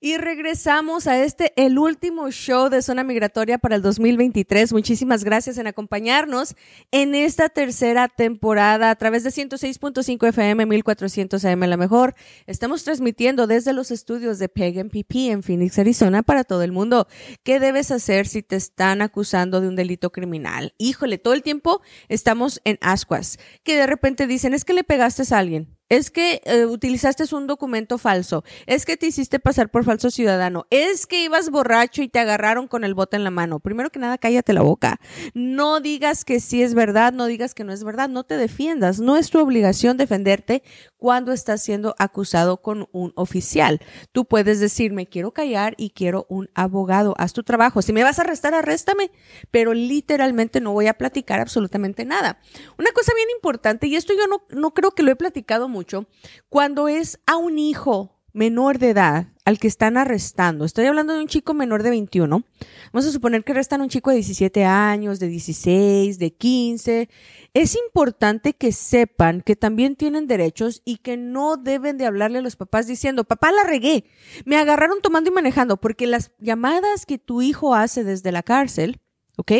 Y regresamos a este, el último show de Zona Migratoria para el 2023. Muchísimas gracias en acompañarnos en esta tercera temporada a través de 106.5 FM, 1400 AM La Mejor. Estamos transmitiendo desde los estudios de Peg PP en Phoenix, Arizona para todo el mundo. ¿Qué debes hacer si te están acusando de un delito criminal? Híjole, todo el tiempo estamos en ascuas, que de repente dicen, es que le pegaste a alguien es que eh, utilizaste un documento falso, es que te hiciste pasar por falso ciudadano, es que ibas borracho y te agarraron con el bote en la mano. Primero que nada, cállate la boca. No digas que sí es verdad, no digas que no es verdad, no te defiendas. No es tu obligación defenderte cuando estás siendo acusado con un oficial. Tú puedes decir, me quiero callar y quiero un abogado. Haz tu trabajo. Si me vas a arrestar, arréstame, pero literalmente no voy a platicar absolutamente nada. Una cosa bien importante, y esto yo no, no creo que lo he platicado mucho, cuando es a un hijo menor de edad al que están arrestando, estoy hablando de un chico menor de 21, vamos a suponer que arrestan a un chico de 17 años, de 16, de 15, es importante que sepan que también tienen derechos y que no deben de hablarle a los papás diciendo, papá la regué, me agarraron tomando y manejando, porque las llamadas que tu hijo hace desde la cárcel, ¿ok?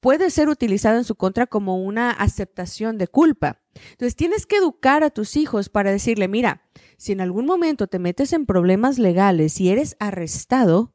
Puede ser utilizado en su contra como una aceptación de culpa. Entonces tienes que educar a tus hijos para decirle, mira, si en algún momento te metes en problemas legales y eres arrestado,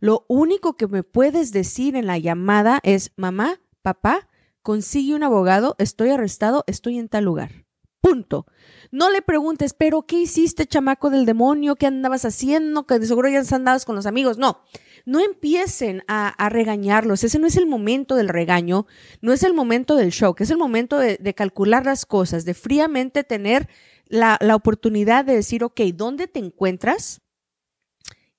lo único que me puedes decir en la llamada es, mamá, papá, consigue un abogado, estoy arrestado, estoy en tal lugar. Punto. No le preguntes, pero ¿qué hiciste, chamaco del demonio? ¿Qué andabas haciendo? Que de seguro ya andabas con los amigos. No, no empiecen a, regañarlos. Ese no es el momento del regaño, no es el momento del shock, es el momento de, de calcular las cosas, de fríamente tener la, la oportunidad de decir, ok, ¿dónde te encuentras?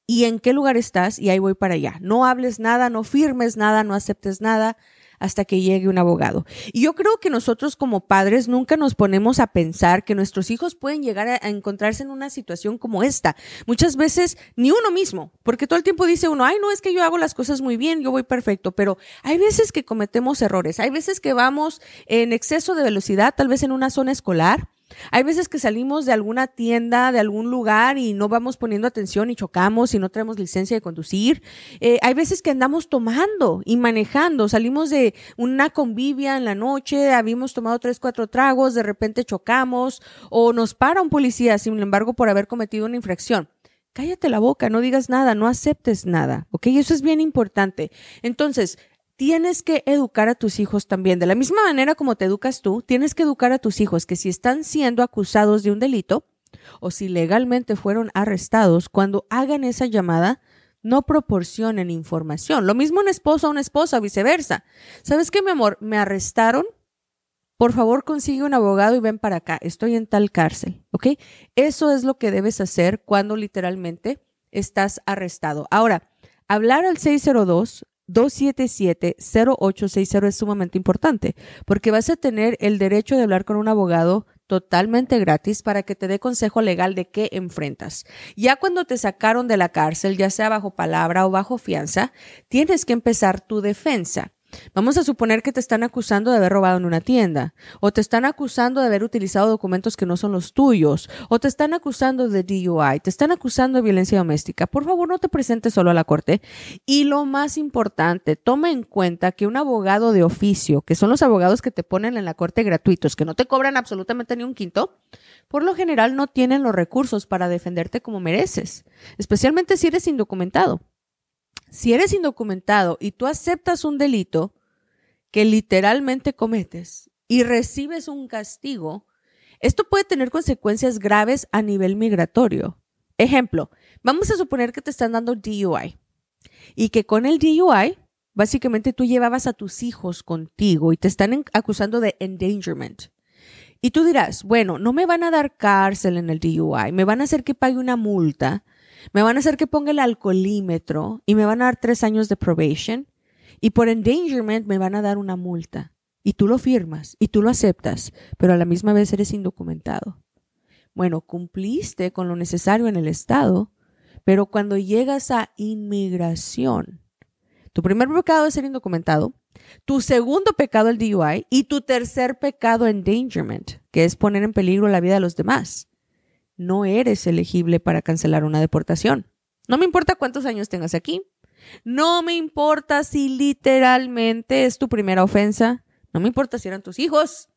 ¿Y en qué lugar estás? Y ahí voy para allá. No hables nada, no firmes nada, no aceptes nada hasta que llegue un abogado. Y yo creo que nosotros como padres nunca nos ponemos a pensar que nuestros hijos pueden llegar a, encontrarse en una situación como esta. Muchas veces ni uno mismo, porque todo el tiempo dice uno, ay, no, es que yo hago las cosas muy bien, yo voy perfecto, pero hay veces que cometemos errores, hay veces que vamos en exceso de velocidad, tal vez en una zona escolar, hay veces que salimos de alguna tienda, de algún lugar y no vamos poniendo atención y chocamos y no tenemos licencia de conducir. Eh, hay veces que andamos tomando y manejando. Salimos de una convivia en la noche, habíamos tomado tres, cuatro tragos, de repente chocamos o nos para un policía, sin embargo, por haber cometido una infracción. Cállate la boca, no digas nada, no aceptes nada, ¿ok? Eso es bien importante. Entonces, tienes que educar a tus hijos también. De la misma manera como te educas tú, tienes que educar a tus hijos que si están siendo acusados de un delito o si legalmente fueron arrestados, cuando hagan esa llamada, no proporcionen información. Lo mismo un esposo o una esposa, viceversa. ¿Sabes qué, mi amor? Me arrestaron. Por favor, consigue un abogado y ven para acá. Estoy en tal cárcel, ¿ok? Eso es lo que debes hacer cuando literalmente estás arrestado. Ahora, hablar al 602 277-0860 es sumamente importante porque vas a tener el derecho de hablar con un abogado totalmente gratis para que te dé consejo legal de qué enfrentas. Ya cuando te sacaron de la cárcel, ya sea bajo palabra o bajo fianza, tienes que empezar tu defensa. Vamos a suponer que te están acusando de haber robado en una tienda, o te están acusando de haber utilizado documentos que no son los tuyos, o te están acusando de DUI, te están acusando de violencia doméstica. Por favor, no te presentes solo a la corte. Y lo más importante, toma en cuenta que un abogado de oficio, que son los abogados que te ponen en la corte gratuitos, que no te cobran absolutamente ni un quinto, por lo general no tienen los recursos para defenderte como mereces, especialmente si eres indocumentado si eres indocumentado y tú aceptas un delito que literalmente cometes y recibes un castigo, esto puede tener consecuencias graves a nivel migratorio. Ejemplo, vamos a suponer que te están dando DUI y que con el DUI, básicamente tú llevabas a tus hijos contigo y te están acusando de endangerment. Y tú dirás, bueno, no me van a dar cárcel en el DUI, me van a hacer que pague una multa Me van a hacer que ponga el alcoholímetro y me van a dar tres años de probation. Y por endangerment me van a dar una multa. Y tú lo firmas y tú lo aceptas, pero a la misma vez eres indocumentado. Bueno, cumpliste con lo necesario en el Estado, pero cuando llegas a inmigración, tu primer pecado es ser indocumentado, tu segundo pecado el DUI y tu tercer pecado endangerment, que es poner en peligro la vida de los demás. No eres elegible para cancelar una deportación. No me importa cuántos años tengas aquí. No me importa si literalmente es tu primera ofensa. No me importa si eran tus hijos.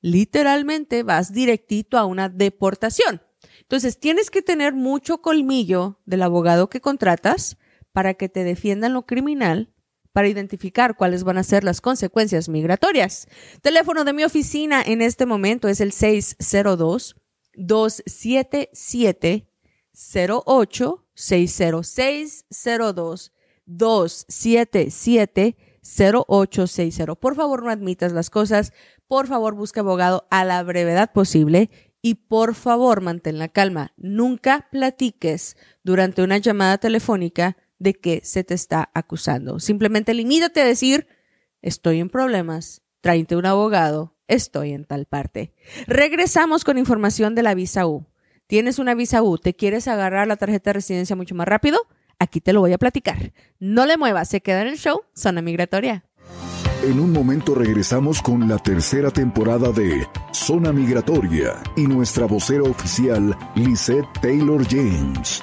Literalmente vas directito a una deportación. Entonces tienes que tener mucho colmillo del abogado que contratas para que te defiendan lo criminal, para identificar cuáles van a ser las consecuencias migratorias. Teléfono de mi oficina en este momento es el 602 277 08 60602 277 0860. Por favor, no admitas las cosas. Por favor, busca abogado a la brevedad posible y por favor, mantén la calma. Nunca platiques durante una llamada telefónica de qué se te está acusando. Simplemente limítate a decir, estoy en problemas, tráete un abogado, estoy en tal parte. Regresamos con información de la visa U. ¿Tienes una visa U? ¿Te quieres agarrar la tarjeta de residencia mucho más rápido? Aquí te lo voy a platicar. No le muevas, se queda en el show Zona Migratoria. En un momento regresamos con la tercera temporada de Zona Migratoria y nuestra vocera oficial, Lisette Taylor James.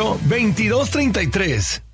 2233.